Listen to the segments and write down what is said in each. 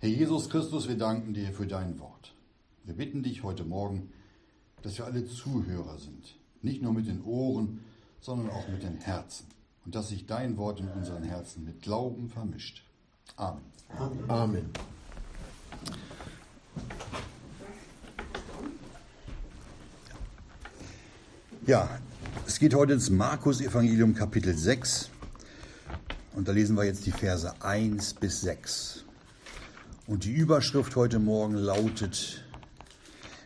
Herr Jesus Christus, wir danken dir für dein Wort. Wir bitten dich heute Morgen, dass wir alle Zuhörer sind, nicht nur mit den Ohren, sondern auch mit den Herzen und dass sich dein Wort in unseren Herzen mit Glauben vermischt. Amen. Amen. Amen. Ja, es geht heute ins Markus-Evangelium Kapitel 6 und da lesen wir jetzt die Verse 1 bis 6. Und die Überschrift heute Morgen lautet,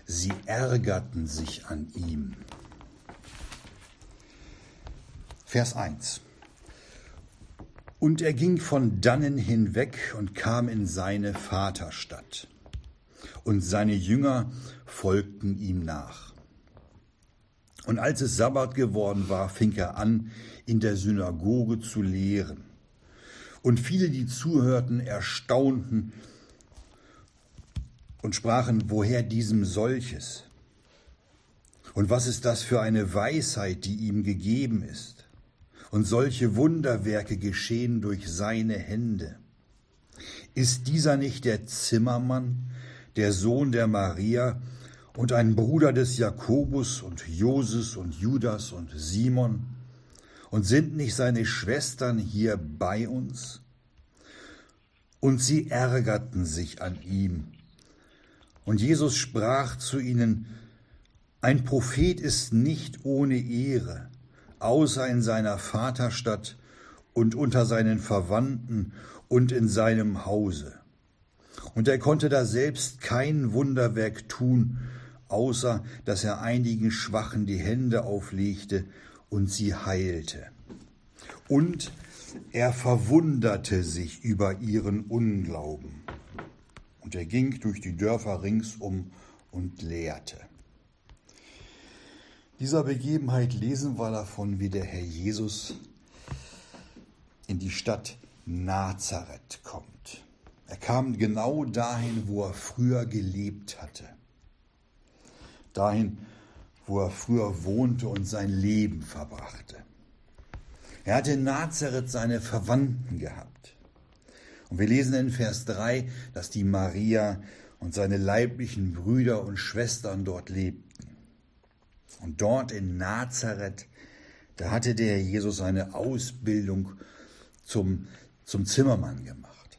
sie ärgerten sich an ihm. Vers 1. Und er ging von dannen hinweg und kam in seine Vaterstadt. Und seine Jünger folgten ihm nach. Und als es Sabbat geworden war, fing er an, in der Synagoge zu lehren. Und viele, die zuhörten, erstaunten und sprachen, woher diesem solches? Und was ist das für eine Weisheit, die ihm gegeben ist? Und solche Wunderwerke geschehen durch seine Hände. Ist dieser nicht der Zimmermann, der Sohn der Maria, und ein Bruder des Jakobus und Joses und Judas und Simon? Und sind nicht seine Schwestern hier bei uns? Und sie ärgerten sich an ihm. Und Jesus sprach zu ihnen, ein Prophet ist nicht ohne Ehre, außer in seiner Vaterstadt und unter seinen Verwandten und in seinem Hause. Und er konnte da selbst kein Wunderwerk tun, außer dass er einigen Schwachen die Hände auflegte und sie heilte. Und er verwunderte sich über ihren Unglauben. Und er ging durch die Dörfer ringsum und lehrte. Dieser Begebenheit lesen wir davon, wie der Herr Jesus in die Stadt Nazareth kommt. Er kam genau dahin, wo er früher gelebt hatte dahin, wo er früher wohnte und sein Leben verbrachte. Er hatte in Nazareth seine Verwandten gehabt. Und wir lesen in Vers 3, dass die Maria und seine leiblichen Brüder und Schwestern dort lebten. Und dort in Nazareth, da hatte der Jesus eine Ausbildung zum, zum Zimmermann gemacht.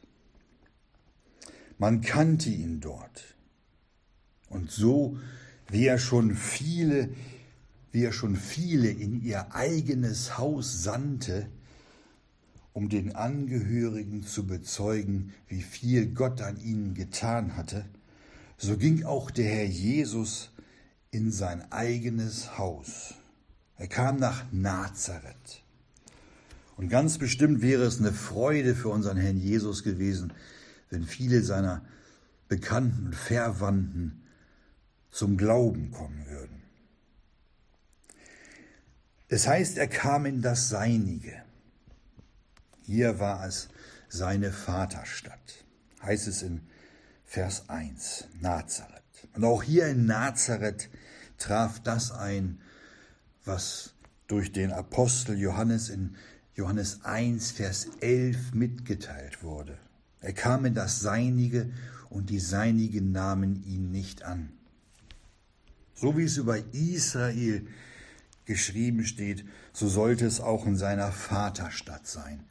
Man kannte ihn dort. Und so wie er schon viele, wie er schon viele in ihr eigenes Haus sandte, um den Angehörigen zu bezeugen, wie viel Gott an ihnen getan hatte, so ging auch der Herr Jesus in sein eigenes Haus. Er kam nach Nazareth. Und ganz bestimmt wäre es eine Freude für unseren Herrn Jesus gewesen, wenn viele seiner Bekannten und Verwandten zum Glauben kommen würden. Es heißt, er kam in das Seinige. Hier war es seine Vaterstadt, heißt es in Vers 1, Nazareth. Und auch hier in Nazareth traf das ein, was durch den Apostel Johannes in Johannes 1, Vers 11 mitgeteilt wurde. Er kam in das Seinige und die Seinigen nahmen ihn nicht an. So wie es über Israel geschrieben steht, so sollte es auch in seiner Vaterstadt sein.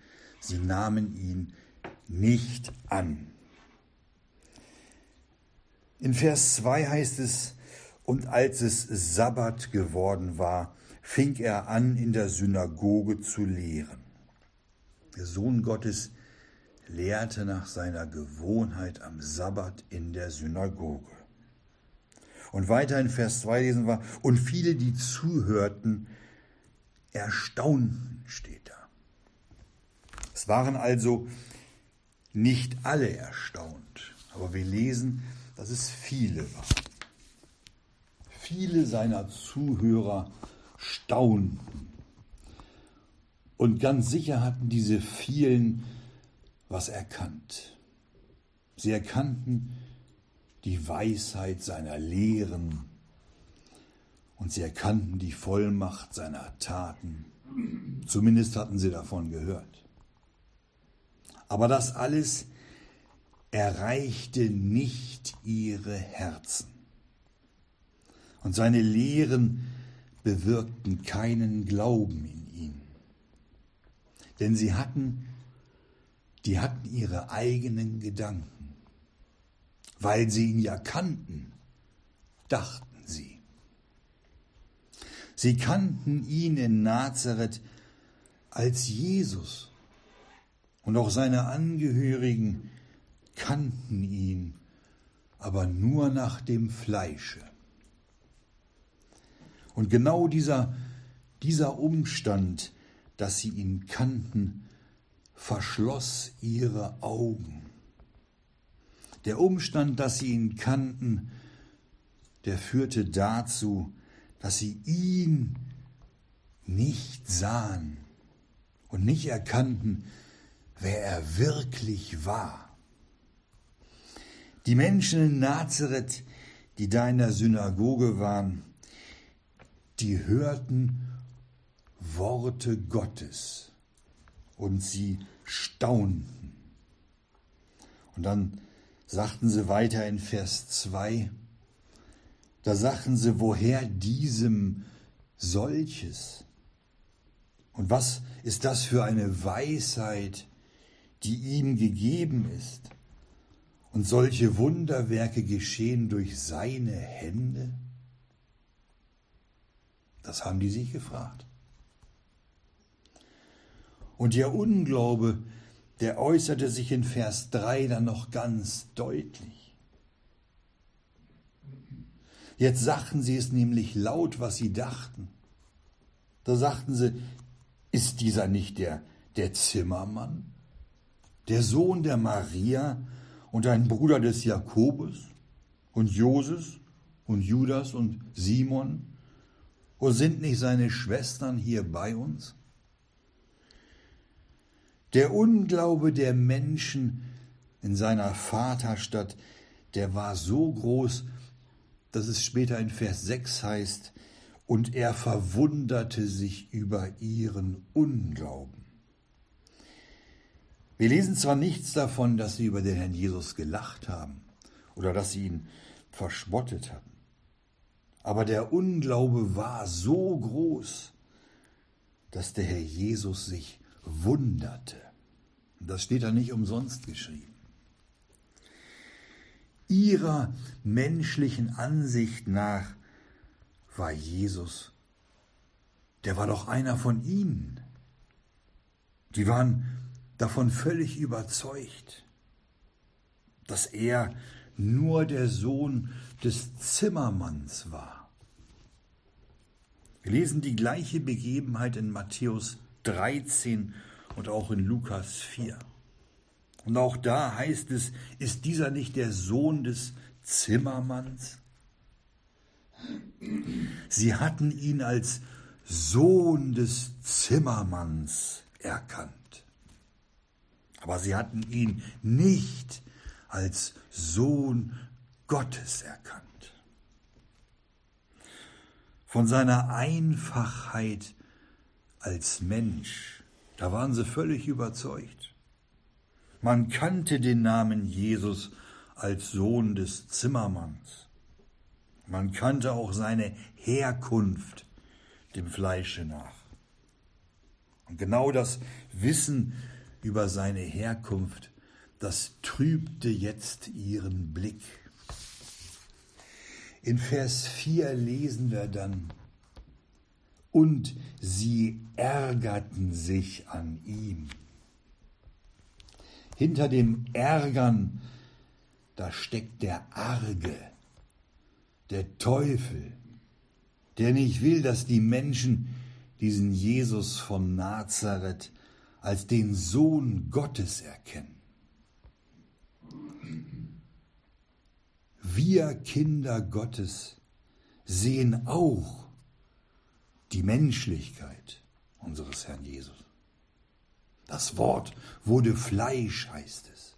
Sie nahmen ihn nicht an. In Vers 2 heißt es, und als es Sabbat geworden war, fing er an, in der Synagoge zu lehren. Der Sohn Gottes lehrte nach seiner Gewohnheit am Sabbat in der Synagoge. Und weiter in Vers 2 lesen wir, und viele, die zuhörten, erstaunten, steht da. Es waren also nicht alle erstaunt, aber wir lesen, dass es viele waren. Viele seiner Zuhörer staunten. Und ganz sicher hatten diese vielen was erkannt. Sie erkannten, die Weisheit seiner Lehren und sie erkannten die Vollmacht seiner Taten. Zumindest hatten sie davon gehört. Aber das alles erreichte nicht ihre Herzen. Und seine Lehren bewirkten keinen Glauben in ihn. Denn sie hatten, die hatten ihre eigenen Gedanken. Weil sie ihn ja kannten, dachten sie. Sie kannten ihn in Nazareth als Jesus. Und auch seine Angehörigen kannten ihn, aber nur nach dem Fleische. Und genau dieser, dieser Umstand, dass sie ihn kannten, verschloss ihre Augen. Der Umstand, dass sie ihn kannten, der führte dazu, dass sie ihn nicht sahen und nicht erkannten, wer er wirklich war. Die Menschen in Nazareth, die da in der Synagoge waren, die hörten Worte Gottes und sie staunten. Und dann sagten sie weiter in Vers 2, da sagten sie, woher diesem solches? Und was ist das für eine Weisheit, die ihm gegeben ist? Und solche Wunderwerke geschehen durch seine Hände? Das haben die sich gefragt. Und ihr Unglaube, der äußerte sich in Vers 3 dann noch ganz deutlich. Jetzt sagten sie es nämlich laut, was sie dachten. Da sagten sie, ist dieser nicht der, der Zimmermann, der Sohn der Maria und ein Bruder des Jakobus und Joses und Judas und Simon? Wo sind nicht seine Schwestern hier bei uns? Der Unglaube der Menschen in seiner Vaterstadt, der war so groß, dass es später in Vers 6 heißt, und er verwunderte sich über ihren Unglauben. Wir lesen zwar nichts davon, dass sie über den Herrn Jesus gelacht haben oder dass sie ihn verspottet hatten. Aber der Unglaube war so groß, dass der Herr Jesus sich wunderte. Das steht da nicht umsonst geschrieben. Ihrer menschlichen Ansicht nach war Jesus, der war doch einer von ihnen. Die waren davon völlig überzeugt, dass er nur der Sohn des Zimmermanns war. Wir lesen die gleiche Begebenheit in Matthäus 13 und auch in Lukas 4. Und auch da heißt es, ist dieser nicht der Sohn des Zimmermanns? Sie hatten ihn als Sohn des Zimmermanns erkannt. Aber sie hatten ihn nicht als Sohn Gottes erkannt. Von seiner Einfachheit als Mensch, da waren sie völlig überzeugt. Man kannte den Namen Jesus als Sohn des Zimmermanns. Man kannte auch seine Herkunft dem Fleische nach. Und genau das Wissen über seine Herkunft das trübte jetzt ihren Blick. In Vers 4 lesen wir dann, und sie ärgerten sich an ihm. Hinter dem Ärgern, da steckt der Arge, der Teufel, der nicht will, dass die Menschen diesen Jesus von Nazareth als den Sohn Gottes erkennen. wir Kinder Gottes sehen auch die Menschlichkeit unseres Herrn Jesus. Das Wort wurde Fleisch, heißt es.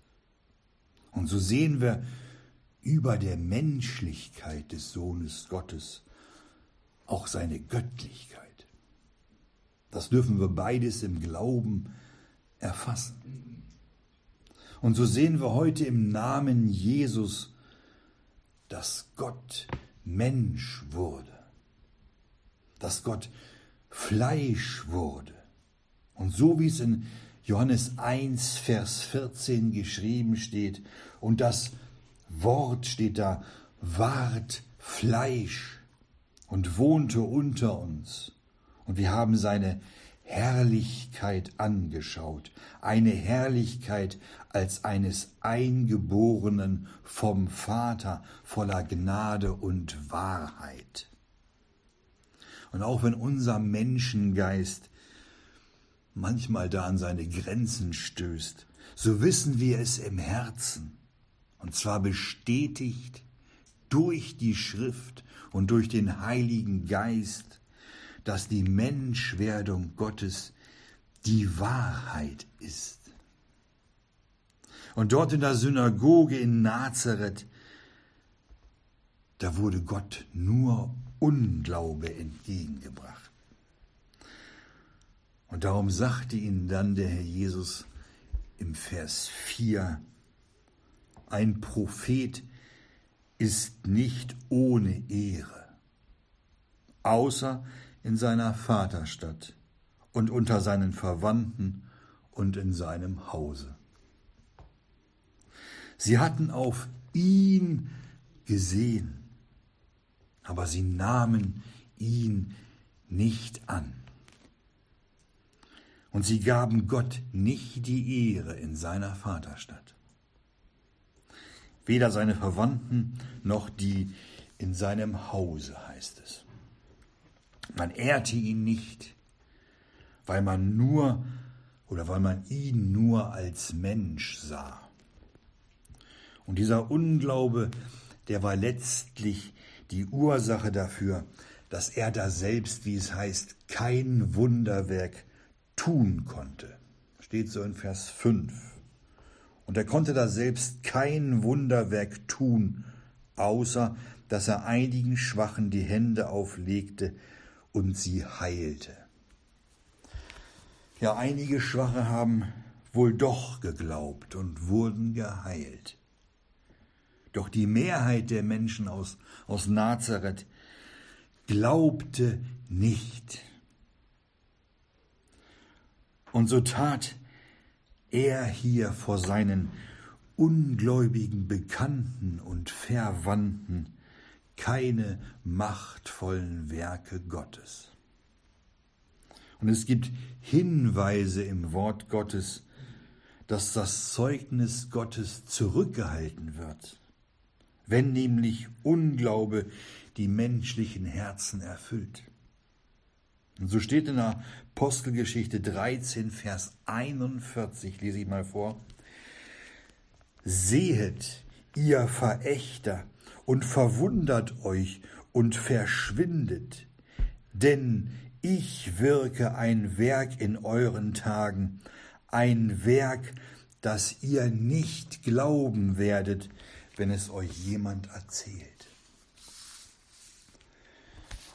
Und so sehen wir über der Menschlichkeit des Sohnes Gottes auch seine Göttlichkeit. Das dürfen wir beides im Glauben erfassen. Und so sehen wir heute im Namen Jesus, dass Gott Mensch wurde, dass Gott Fleisch wurde. Und so wie es in Johannes 1, Vers 14 geschrieben steht, und das Wort steht da, ward Fleisch und wohnte unter uns. Und wir haben seine Herrlichkeit angeschaut, eine Herrlichkeit als eines Eingeborenen vom Vater voller Gnade und Wahrheit. Und auch wenn unser Menschengeist manchmal da an seine Grenzen stößt, so wissen wir es im Herzen, und zwar bestätigt durch die Schrift und durch den Heiligen Geist, dass die Menschwerdung Gottes die Wahrheit ist. Und dort in der Synagoge in Nazareth, da wurde Gott nur Unglaube entgegengebracht. Und darum sagte ihnen dann der Herr Jesus im Vers 4, ein Prophet ist nicht ohne Ehre, außer in seiner Vaterstadt und unter seinen Verwandten und in seinem Hause. Sie hatten auf ihn gesehen, aber sie nahmen ihn nicht an. Und sie gaben Gott nicht die Ehre in seiner Vaterstadt. Weder seine Verwandten noch die in seinem Hause heißt es. Man ehrte ihn nicht, weil man nur oder weil man ihn nur als Mensch sah. Und dieser Unglaube, der war letztlich die Ursache dafür, dass er da selbst, wie es heißt, kein Wunderwerk tun konnte. Steht so in Vers 5. Und er konnte da selbst kein Wunderwerk tun, außer dass er einigen Schwachen die Hände auflegte und sie heilte. Ja, einige Schwache haben wohl doch geglaubt und wurden geheilt. Doch die Mehrheit der Menschen aus, aus Nazareth glaubte nicht. Und so tat er hier vor seinen ungläubigen Bekannten und Verwandten keine machtvollen Werke Gottes. Und es gibt Hinweise im Wort Gottes, dass das Zeugnis Gottes zurückgehalten wird, wenn nämlich Unglaube die menschlichen Herzen erfüllt. Und so steht in der Apostelgeschichte 13, Vers 41, lese ich mal vor, Sehet, ihr Verächter, und verwundert euch und verschwindet, denn ich wirke ein Werk in euren Tagen, ein Werk, das ihr nicht glauben werdet, wenn es euch jemand erzählt.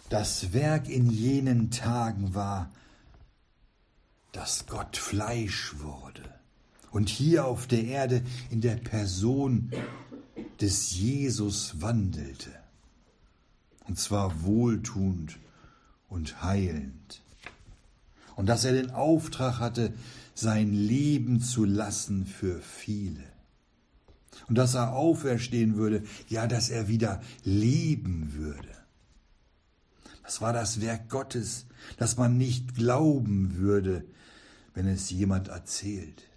Das Werk in jenen Tagen war, dass Gott Fleisch wurde und hier auf der Erde in der Person des Jesus wandelte, und zwar wohltuend und heilend, und dass er den Auftrag hatte, sein Leben zu lassen für viele, und dass er auferstehen würde, ja, dass er wieder leben würde. Das war das Werk Gottes, dass man nicht glauben würde, wenn es jemand erzählt.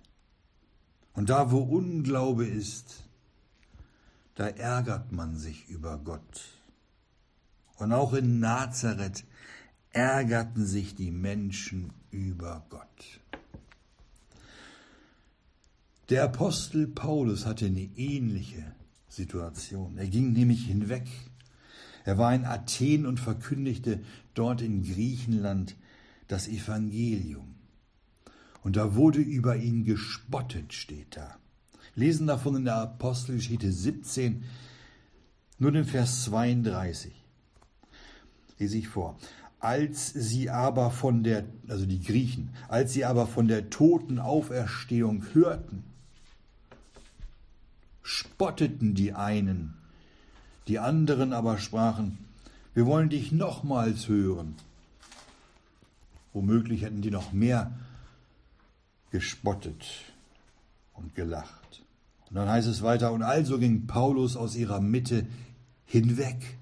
Und da, wo Unglaube ist, da ärgert man sich über Gott. Und auch in Nazareth ärgerten sich die Menschen über Gott. Der Apostel Paulus hatte eine ähnliche Situation. Er ging nämlich hinweg. Er war in Athen und verkündigte dort in Griechenland das Evangelium. Und da wurde über ihn gespottet, steht da lesen davon in der Apostelgeschichte 17, nur den Vers 32. Lese ich vor. Als sie aber von der, also die Griechen, als sie aber von der toten Auferstehung hörten, spotteten die einen, die anderen aber sprachen, wir wollen dich nochmals hören. Womöglich hätten die noch mehr gespottet und gelacht. Und dann heißt es weiter, und also ging Paulus aus ihrer Mitte hinweg.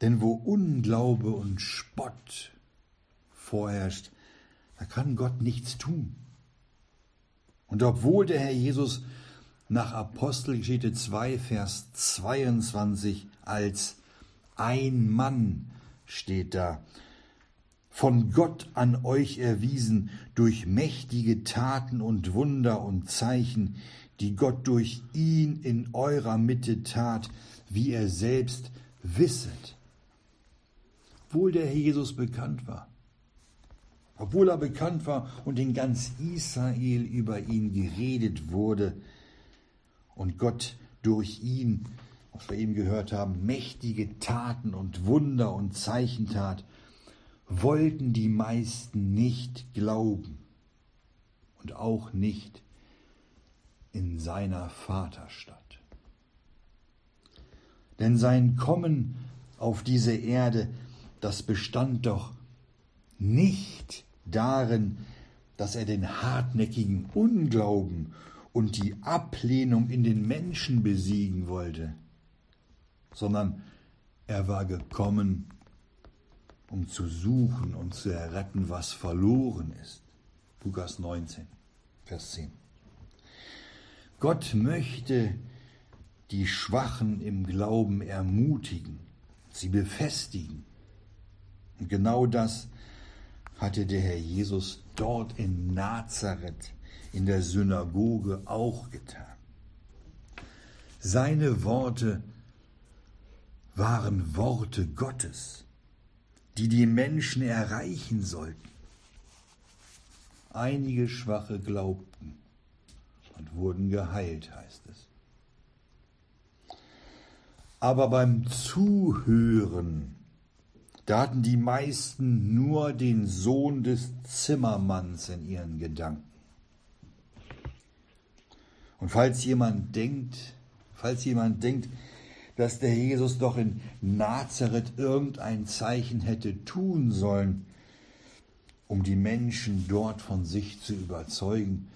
Denn wo Unglaube und Spott vorherrscht, da kann Gott nichts tun. Und obwohl der Herr Jesus nach Apostelgeschichte 2, Vers 22 als ein Mann steht da, von Gott an euch erwiesen durch mächtige Taten und Wunder und Zeichen, die Gott durch ihn in eurer Mitte tat, wie er selbst wisset. Obwohl der Herr Jesus bekannt war, obwohl er bekannt war und in ganz Israel über ihn geredet wurde und Gott durch ihn, was wir eben gehört haben, mächtige Taten und Wunder und Zeichen tat, wollten die meisten nicht glauben und auch nicht in seiner Vaterstadt. Denn sein Kommen auf diese Erde, das bestand doch nicht darin, dass er den hartnäckigen Unglauben und die Ablehnung in den Menschen besiegen wollte, sondern er war gekommen, um zu suchen und zu erretten, was verloren ist. Lukas 19, Vers 10. Gott möchte die Schwachen im Glauben ermutigen, sie befestigen. Und genau das hatte der Herr Jesus dort in Nazareth in der Synagoge auch getan. Seine Worte waren Worte Gottes, die die Menschen erreichen sollten. Einige Schwache glaubten und wurden geheilt, heißt es. Aber beim Zuhören da hatten die meisten nur den Sohn des Zimmermanns in ihren Gedanken. Und falls jemand denkt, falls jemand denkt, dass der Jesus doch in Nazareth irgendein Zeichen hätte tun sollen, um die Menschen dort von sich zu überzeugen,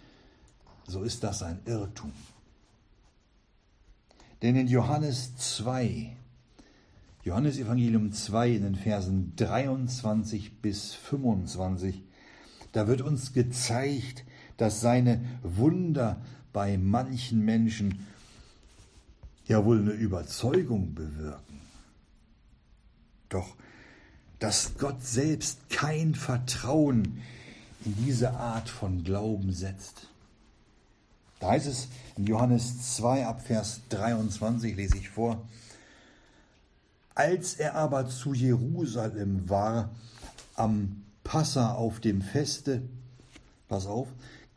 so ist das ein Irrtum. Denn in Johannes 2, Johannes Evangelium 2 in den Versen 23 bis 25, da wird uns gezeigt, dass seine Wunder bei manchen Menschen ja wohl eine Überzeugung bewirken. Doch dass Gott selbst kein Vertrauen in diese Art von Glauben setzt. Da heißt es in Johannes 2 ab Vers 23, lese ich vor, als er aber zu Jerusalem war, am Passa auf dem Feste, pass auf,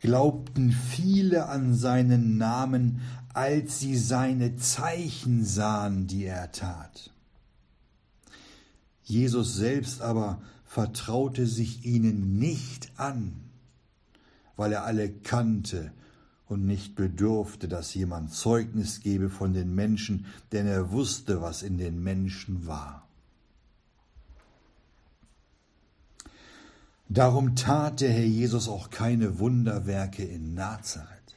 glaubten viele an seinen Namen, als sie seine Zeichen sahen, die er tat. Jesus selbst aber vertraute sich ihnen nicht an, weil er alle kannte und nicht bedurfte, dass jemand Zeugnis gebe von den Menschen, denn er wusste, was in den Menschen war. Darum tat der Herr Jesus auch keine Wunderwerke in Nazareth.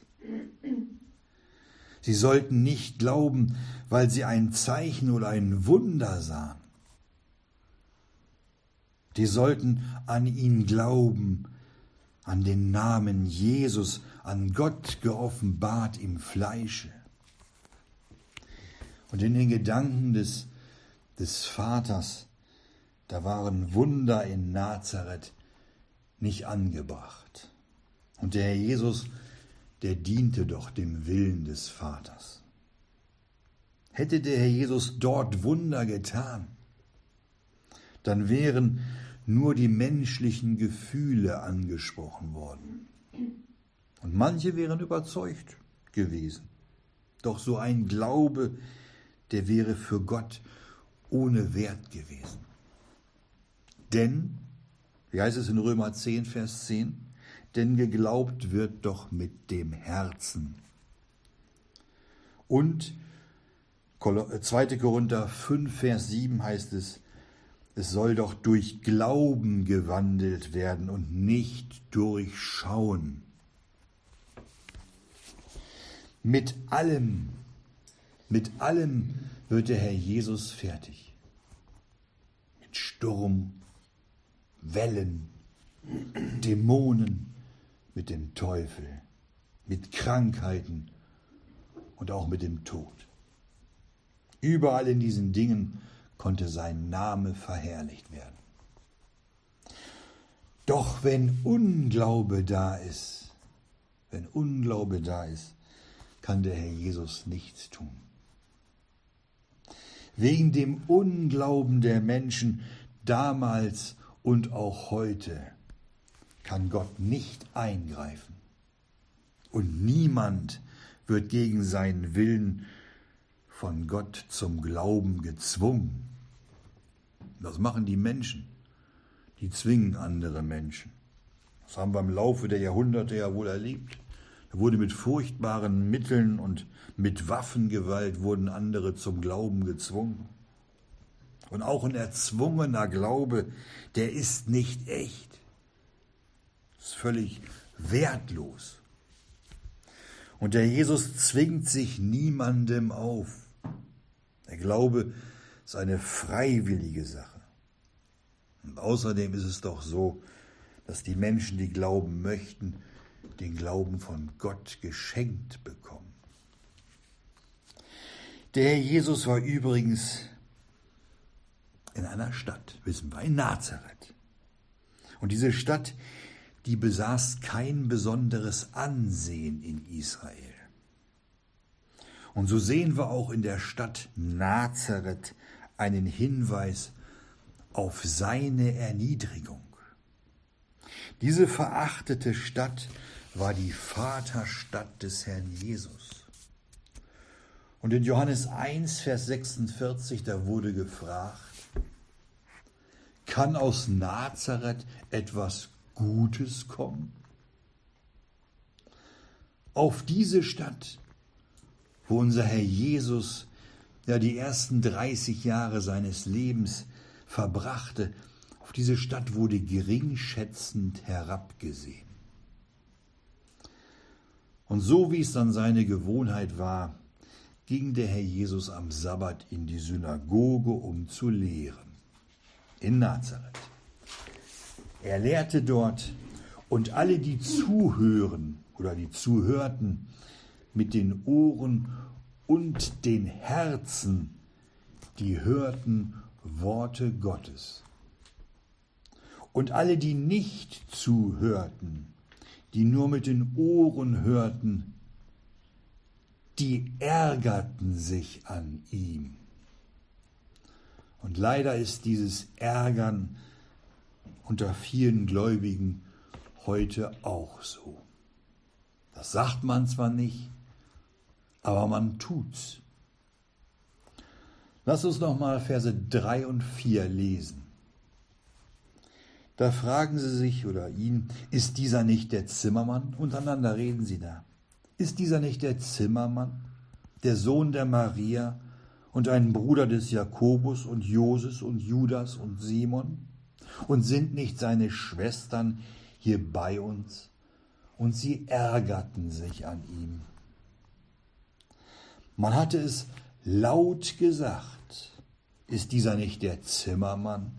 Sie sollten nicht glauben, weil sie ein Zeichen oder ein Wunder sahen. Die sollten an ihn glauben, an den Namen Jesus, an Gott geoffenbart im Fleische. Und in den Gedanken des, des Vaters, da waren Wunder in Nazareth nicht angebracht. Und der Herr Jesus, der diente doch dem Willen des Vaters. Hätte der Herr Jesus dort Wunder getan, dann wären nur die menschlichen Gefühle angesprochen worden. Und manche wären überzeugt gewesen. Doch so ein Glaube, der wäre für Gott ohne Wert gewesen. Denn, wie heißt es in Römer 10, Vers 10, denn geglaubt wird doch mit dem Herzen Und 2. Äh, Korinther 5, Vers 7 heißt es, es soll doch durch Glauben gewandelt werden und nicht durch Schauen. Mit allem, mit allem wird der Herr Jesus fertig. Mit Sturm, Wellen, Dämonen, mit dem Teufel, mit Krankheiten und auch mit dem Tod. Überall in diesen Dingen konnte sein Name verherrlicht werden. Doch wenn Unglaube da ist, wenn Unglaube da ist, kann der Herr Jesus nichts tun. Wegen dem Unglauben der Menschen damals und auch heute kann Gott nicht eingreifen. Und niemand wird gegen seinen Willen von Gott zum Glauben gezwungen. Das machen die Menschen. Die zwingen andere Menschen. Das haben wir im Laufe der Jahrhunderte ja wohl erlebt. Da wurde mit furchtbaren Mitteln und mit Waffengewalt wurden andere zum Glauben gezwungen. Und auch ein erzwungener Glaube, der ist nicht echt. Ist völlig wertlos. Und der Jesus zwingt sich niemandem auf. Der Glaube ist eine freiwillige Sache. Und außerdem ist es doch so, dass die Menschen, die glauben möchten, den Glauben von Gott geschenkt bekommen. Der Herr Jesus war übrigens in einer Stadt, wissen wir, in Nazareth. Und diese Stadt, die besaß kein besonderes Ansehen in Israel. Und so sehen wir auch in der Stadt Nazareth einen Hinweis auf seine Erniedrigung. Diese verachtete Stadt war die Vaterstadt des Herrn Jesus. Und in Johannes 1, Vers 46, da wurde gefragt, kann aus Nazareth etwas Gutes kommen? Auf diese Stadt wo unser Herr Jesus ja die ersten 30 Jahre seines Lebens verbrachte, auf diese Stadt wurde geringschätzend herabgesehen. Und so wie es dann seine Gewohnheit war, ging der Herr Jesus am Sabbat in die Synagoge, um zu lehren, in Nazareth. Er lehrte dort und alle, die zuhören oder die zuhörten, mit den Ohren und den Herzen, die hörten Worte Gottes. Und alle, die nicht zuhörten, die nur mit den Ohren hörten, die ärgerten sich an ihm. Und leider ist dieses Ärgern unter vielen Gläubigen heute auch so. Das sagt man zwar nicht, aber man tut's. Lass uns noch mal Verse 3 und 4 lesen. Da fragen sie sich oder ihn, ist dieser nicht der Zimmermann? Untereinander reden sie da. Ist dieser nicht der Zimmermann, der Sohn der Maria und ein Bruder des Jakobus und Joses und Judas und Simon? Und sind nicht seine Schwestern hier bei uns? Und sie ärgerten sich an ihm. Man hatte es laut gesagt. Ist dieser nicht der Zimmermann,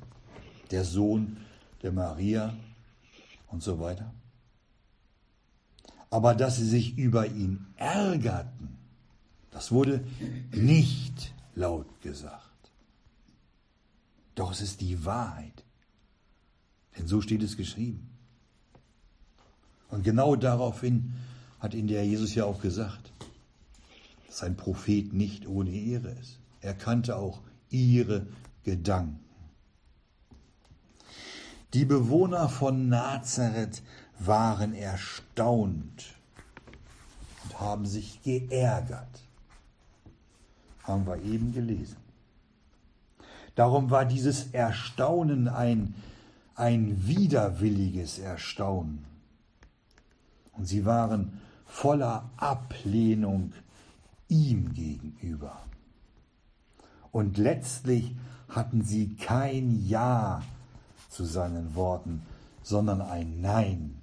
der Sohn der Maria und so weiter? Aber dass sie sich über ihn ärgerten, das wurde nicht laut gesagt. Doch es ist die Wahrheit. Denn so steht es geschrieben. Und genau daraufhin hat ihn der Jesus ja auch gesagt dass ein Prophet nicht ohne Ehre ist. Er kannte auch ihre Gedanken. Die Bewohner von Nazareth waren erstaunt und haben sich geärgert. Haben wir eben gelesen. Darum war dieses Erstaunen ein, ein widerwilliges Erstaunen. Und sie waren voller Ablehnung ihm gegenüber. Und letztlich hatten sie kein Ja zu seinen Worten, sondern ein Nein.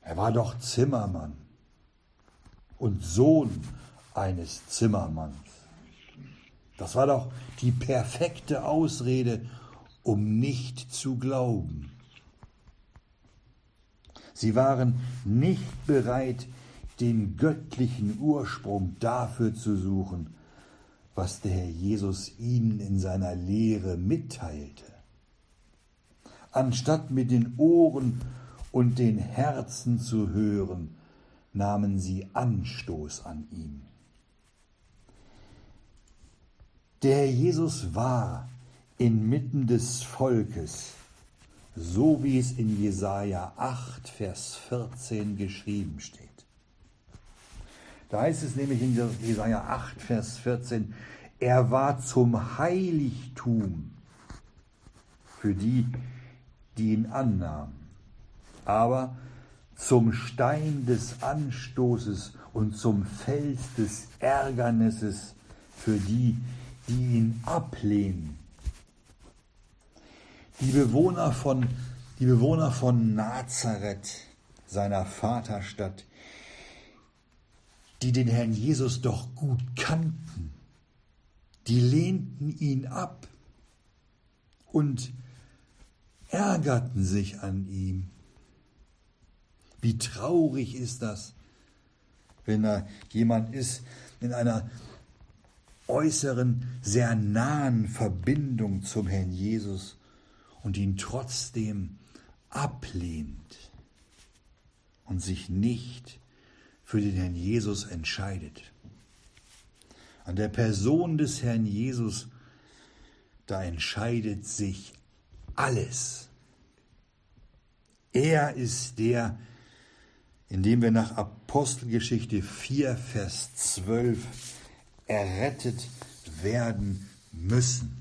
Er war doch Zimmermann und Sohn eines Zimmermanns. Das war doch die perfekte Ausrede, um nicht zu glauben. Sie waren nicht bereit, den göttlichen Ursprung dafür zu suchen, was der Herr Jesus ihnen in seiner Lehre mitteilte. Anstatt mit den Ohren und den Herzen zu hören, nahmen sie Anstoß an ihm. Der Jesus war inmitten des Volkes, so wie es in Jesaja 8, Vers 14 geschrieben steht. Da heißt es nämlich in Jesaja 8, Vers 14, er war zum Heiligtum für die, die ihn annahmen, aber zum Stein des Anstoßes und zum Fels des Ärgernisses für die, die ihn ablehnen. Die Bewohner von, die Bewohner von Nazareth, seiner Vaterstadt, die den Herrn Jesus doch gut kannten, die lehnten ihn ab und ärgerten sich an ihm. Wie traurig ist das, wenn da jemand ist in einer äußeren, sehr nahen Verbindung zum Herrn Jesus und ihn trotzdem ablehnt und sich nicht für den Herrn Jesus entscheidet. An der Person des Herrn Jesus, da entscheidet sich alles. Er ist der, in dem wir nach Apostelgeschichte 4, Vers 12 errettet werden müssen.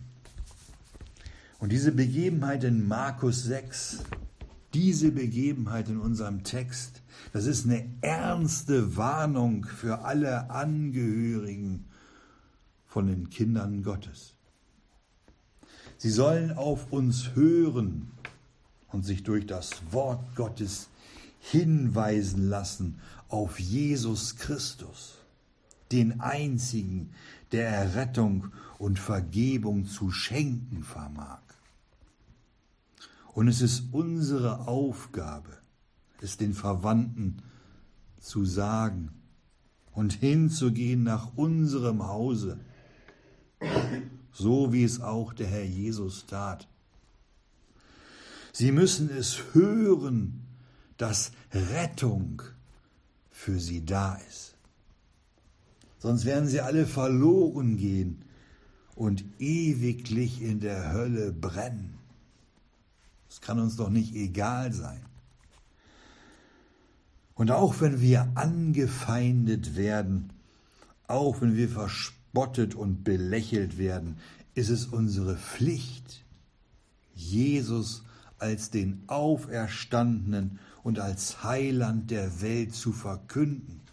Und diese Begebenheit in Markus 6, diese Begebenheit in unserem Text, das ist eine ernste Warnung für alle Angehörigen von den Kindern Gottes. Sie sollen auf uns hören und sich durch das Wort Gottes hinweisen lassen auf Jesus Christus, den einzigen, der Errettung und Vergebung zu schenken vermag. Und es ist unsere Aufgabe, es den Verwandten zu sagen und hinzugehen nach unserem Hause, so wie es auch der Herr Jesus tat. Sie müssen es hören, dass Rettung für sie da ist. Sonst werden sie alle verloren gehen und ewiglich in der Hölle brennen. Das kann uns doch nicht egal sein. Und auch wenn wir angefeindet werden, auch wenn wir verspottet und belächelt werden, ist es unsere Pflicht, Jesus als den Auferstandenen und als Heiland der Welt zu verkünden.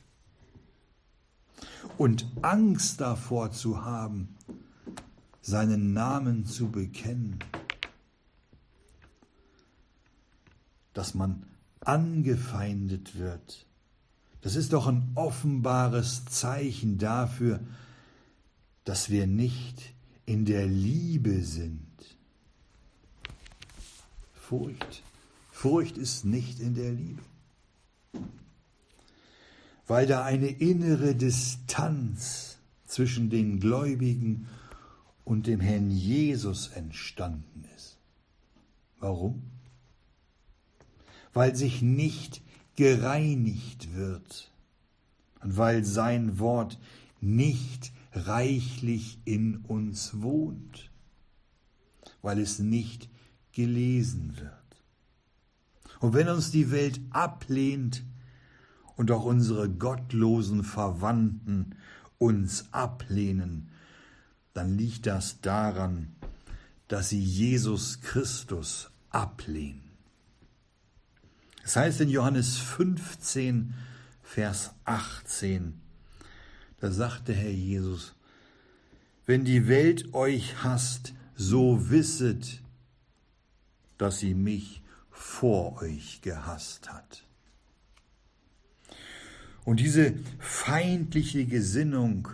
Und Angst davor zu haben, seinen Namen zu bekennen. Dass man angefeindet wird. Das ist doch ein offenbares Zeichen dafür, dass wir nicht in der Liebe sind. Furcht. Furcht ist nicht in der Liebe. Weil da eine innere Distanz zwischen den Gläubigen und dem Herrn Jesus entstanden ist. Warum? weil sich nicht gereinigt wird und weil sein Wort nicht reichlich in uns wohnt, weil es nicht gelesen wird. Und wenn uns die Welt ablehnt und auch unsere gottlosen Verwandten uns ablehnen, dann liegt das daran, dass sie Jesus Christus ablehnen. Es heißt in Johannes 15, Vers 18, Da sagte Herr Jesus, wenn die Welt euch hasst, so wisset, dass sie mich vor euch gehasst hat. Und diese feindliche Gesinnung,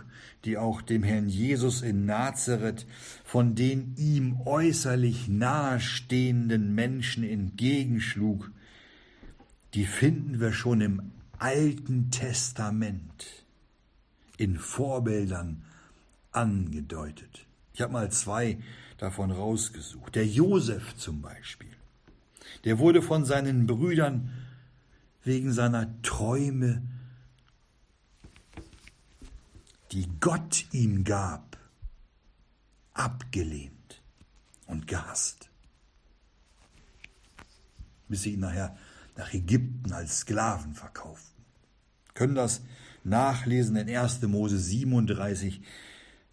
die auch dem Herrn Jesus in Nazareth von den ihm äußerlich nahestehenden Menschen entgegenschlug, die finden wir schon im Alten Testament in Vorbildern angedeutet. Ich habe mal zwei davon rausgesucht. Der Josef zum Beispiel. Der wurde von seinen Brüdern wegen seiner Träume die Gott ihm gab, abgelehnt und gehasst. Bis sie ihn nachher nach Ägypten als Sklaven verkauften. Können das nachlesen in 1. Mose 37,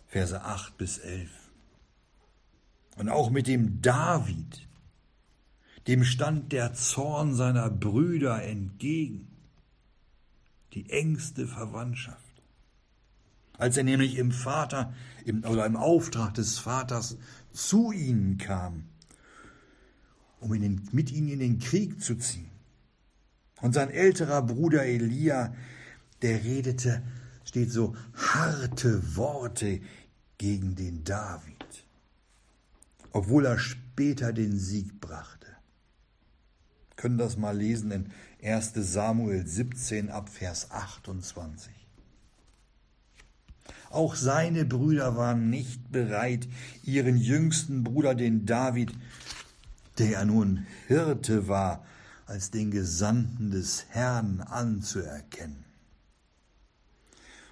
Verse 8 bis 11. Und auch mit dem David, dem stand der Zorn seiner Brüder entgegen, die engste Verwandtschaft. Als er nämlich im Vater im, oder im Auftrag des Vaters zu ihnen kam, um den, mit ihnen in den Krieg zu ziehen. Und sein älterer Bruder Elia, der redete, steht so, harte Worte gegen den David, obwohl er später den Sieg brachte. können das mal lesen in 1 Samuel 17 ab Vers 28. Auch seine Brüder waren nicht bereit, ihren jüngsten Bruder, den David, der ja nun Hirte war, als den Gesandten des Herrn anzuerkennen.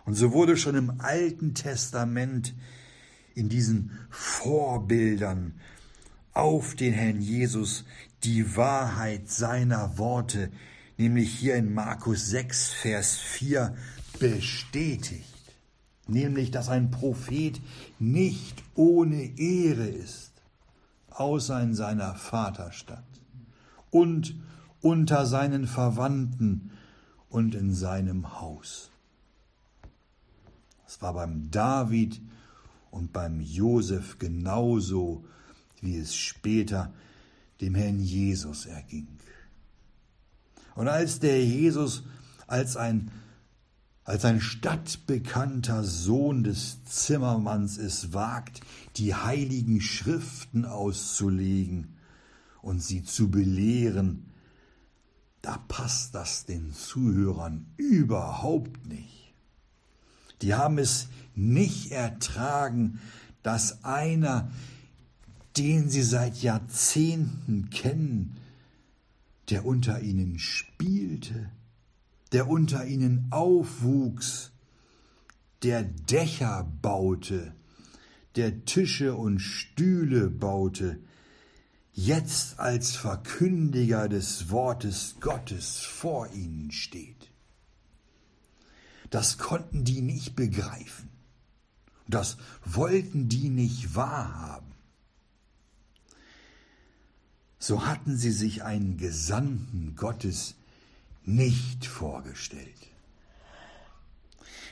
Und so wurde schon im Alten Testament in diesen Vorbildern auf den Herrn Jesus die Wahrheit seiner Worte, nämlich hier in Markus 6, Vers 4, bestätigt nämlich dass ein Prophet nicht ohne Ehre ist, außer in seiner Vaterstadt und unter seinen Verwandten und in seinem Haus. Es war beim David und beim Josef genauso, wie es später dem Herrn Jesus erging. Und als der Jesus als ein als ein stadtbekannter Sohn des Zimmermanns es wagt, die heiligen Schriften auszulegen und sie zu belehren, da passt das den Zuhörern überhaupt nicht. Die haben es nicht ertragen, dass einer, den sie seit Jahrzehnten kennen, der unter ihnen spielte, der unter ihnen aufwuchs, der Dächer baute, der Tische und Stühle baute, jetzt als Verkündiger des Wortes Gottes vor ihnen steht. Das konnten die nicht begreifen. Das wollten die nicht wahrhaben. So hatten sie sich einen Gesandten Gottes nicht vorgestellt.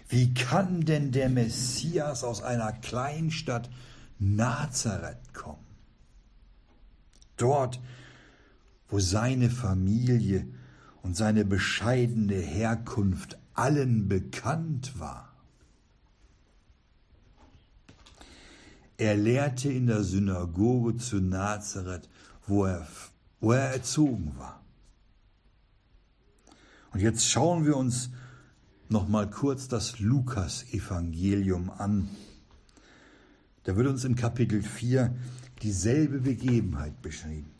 Wie kann denn der Messias aus einer Kleinstadt Nazareth kommen? Dort, wo seine Familie und seine bescheidene Herkunft allen bekannt war. Er lehrte in der Synagoge zu Nazareth, wo er, wo er erzogen war. Und jetzt schauen wir uns noch mal kurz das Lukas-Evangelium an. Da wird uns im Kapitel 4 dieselbe Begebenheit beschrieben.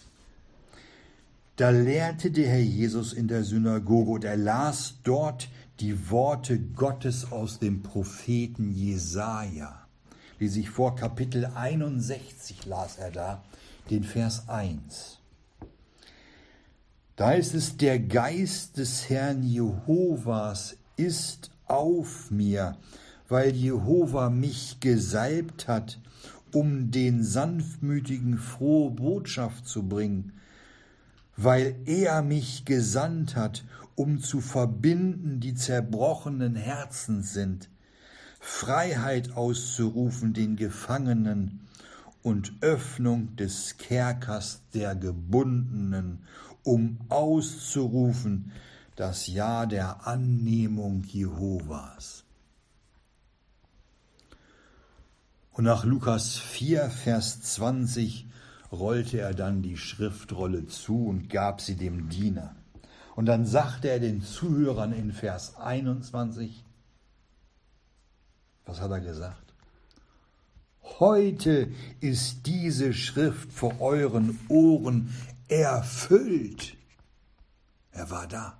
Da lehrte der Herr Jesus in der Synagoge und er las dort die Worte Gottes aus dem Propheten Jesaja. Lese ich vor, Kapitel 61 las er da, den Vers 1. Da ist es, der Geist des Herrn Jehovas ist auf mir, weil Jehova mich gesalbt hat, um den Sanftmütigen frohe Botschaft zu bringen, weil er mich gesandt hat, um zu verbinden, die zerbrochenen Herzens sind, Freiheit auszurufen den Gefangenen und Öffnung des Kerkers der Gebundenen, um auszurufen das Ja der Annehmung Jehovas. Und nach Lukas 4, Vers 20 rollte er dann die Schriftrolle zu und gab sie dem Diener. Und dann sagte er den Zuhörern in Vers 21, was hat er gesagt? Heute ist diese Schrift vor euren Ohren erfüllt. Er war da.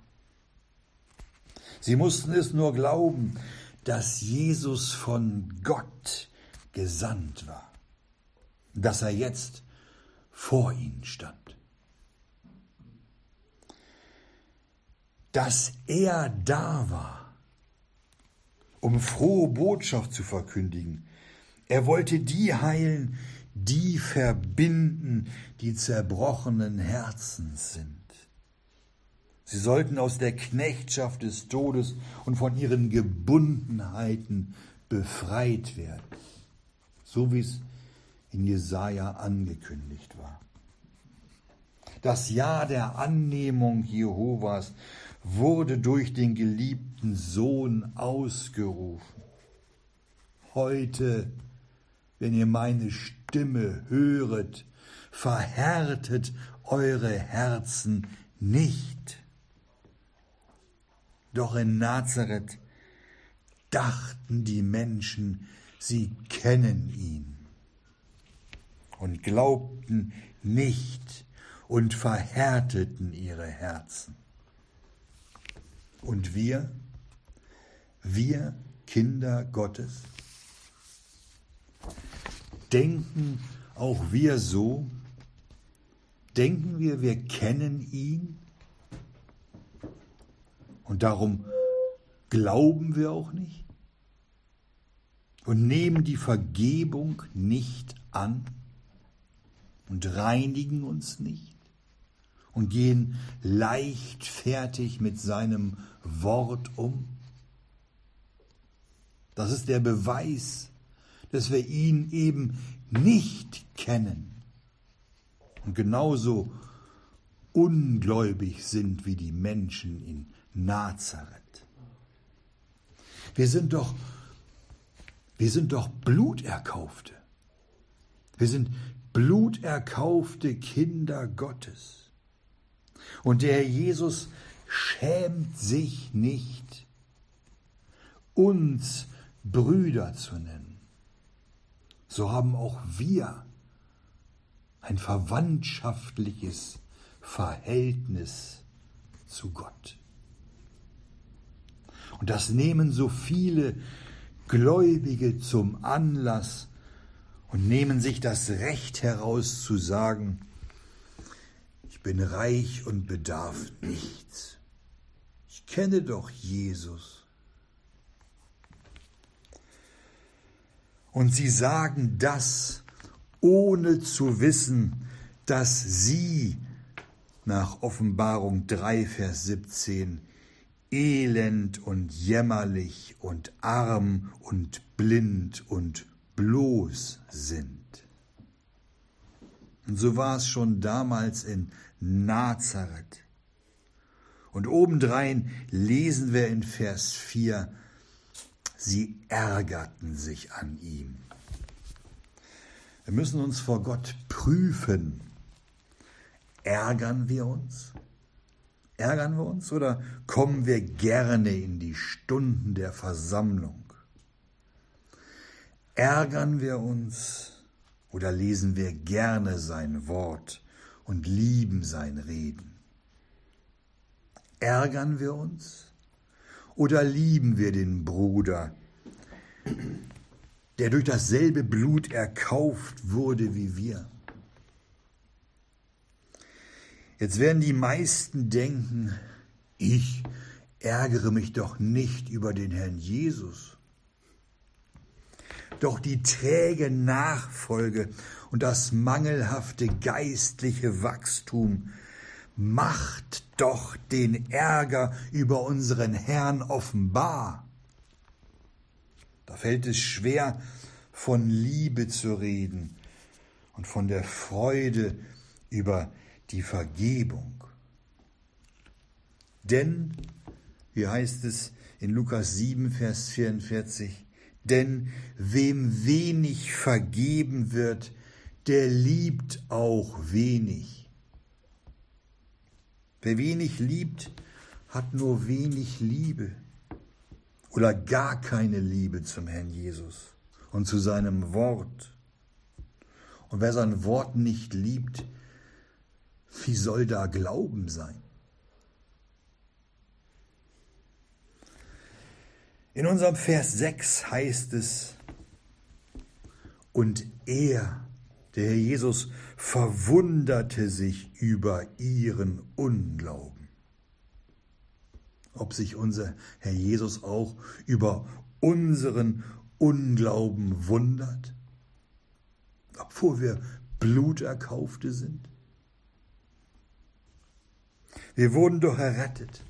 Sie mussten es nur glauben, dass Jesus von Gott gesandt war, dass er jetzt vor ihnen stand. Dass er da war, um frohe Botschaft zu verkündigen. Er wollte die heilen, die verbinden, die zerbrochenen Herzens sind. Sie sollten aus der Knechtschaft des Todes und von ihren Gebundenheiten befreit werden, so wie es in Jesaja angekündigt war. Das Jahr der Annehmung Jehovas wurde durch den geliebten Sohn ausgerufen. Heute, wenn ihr meine Stimme höret, verhärtet eure Herzen nicht. Doch in Nazareth dachten die Menschen, sie kennen ihn und glaubten nicht und verhärteten ihre Herzen. Und wir, wir Kinder Gottes, denken auch wir so? Denken wir, wir kennen ihn und darum glauben wir auch nicht und nehmen die Vergebung nicht an und reinigen uns nicht und gehen leichtfertig mit seinem Wort um. Das ist der Beweis, dass wir ihn eben nicht kennen und genauso ungläubig sind wie die Menschen in Nazareth. Wir sind doch, wir sind doch Bluterkaufte. Wir sind bluterkaufte Kinder Gottes. Und der Herr Jesus schämt sich nicht, uns Brüder zu nennen. So haben auch wir ein verwandtschaftliches Verhältnis zu Gott. Und das nehmen so viele Gläubige zum Anlass und nehmen sich das Recht heraus zu sagen, ich bin reich und bedarf nichts. Ich kenne doch Jesus. Und sie sagen das, ohne zu wissen, dass sie nach Offenbarung 3, Vers 17 elend und jämmerlich und arm und blind und bloß sind. Und so war es schon damals in Nazareth. Und obendrein lesen wir in Vers 4, sie ärgerten sich an ihm. Wir müssen uns vor Gott prüfen. Ärgern wir uns? Ärgern wir uns oder kommen wir gerne in die Stunden der Versammlung? Ärgern wir uns oder lesen wir gerne sein Wort und lieben sein Reden? Ärgern wir uns oder lieben wir den Bruder, der durch dasselbe Blut erkauft wurde wie wir? Jetzt werden die meisten denken, ich ärgere mich doch nicht über den Herrn Jesus. Doch die träge Nachfolge und das mangelhafte geistliche Wachstum macht doch den Ärger über unseren Herrn offenbar. Da fällt es schwer, von Liebe zu reden und von der Freude über die Vergebung. Denn, wie heißt es in Lukas 7, Vers 44, denn wem wenig vergeben wird, der liebt auch wenig. Wer wenig liebt, hat nur wenig Liebe oder gar keine Liebe zum Herrn Jesus und zu seinem Wort. Und wer sein Wort nicht liebt, wie soll da Glauben sein? In unserem Vers 6 heißt es, und er, der Herr Jesus, verwunderte sich über ihren Unglauben. Ob sich unser Herr Jesus auch über unseren Unglauben wundert, obwohl wir Bluterkaufte sind? Wir wurden doch errettet.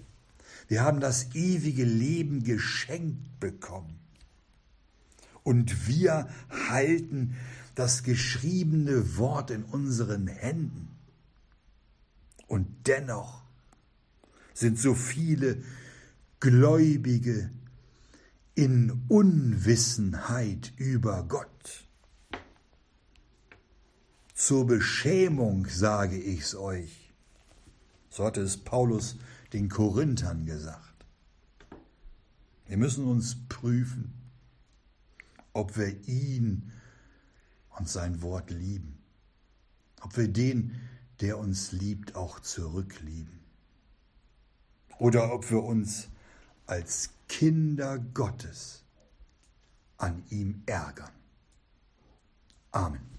Wir haben das ewige Leben geschenkt bekommen. Und wir halten das geschriebene Wort in unseren Händen. Und dennoch sind so viele Gläubige in Unwissenheit über Gott. Zur Beschämung sage ich's euch. So hatte es Paulus den Korinthern gesagt. Wir müssen uns prüfen, ob wir ihn und sein Wort lieben, ob wir den, der uns liebt, auch zurücklieben, oder ob wir uns als Kinder Gottes an ihm ärgern. Amen.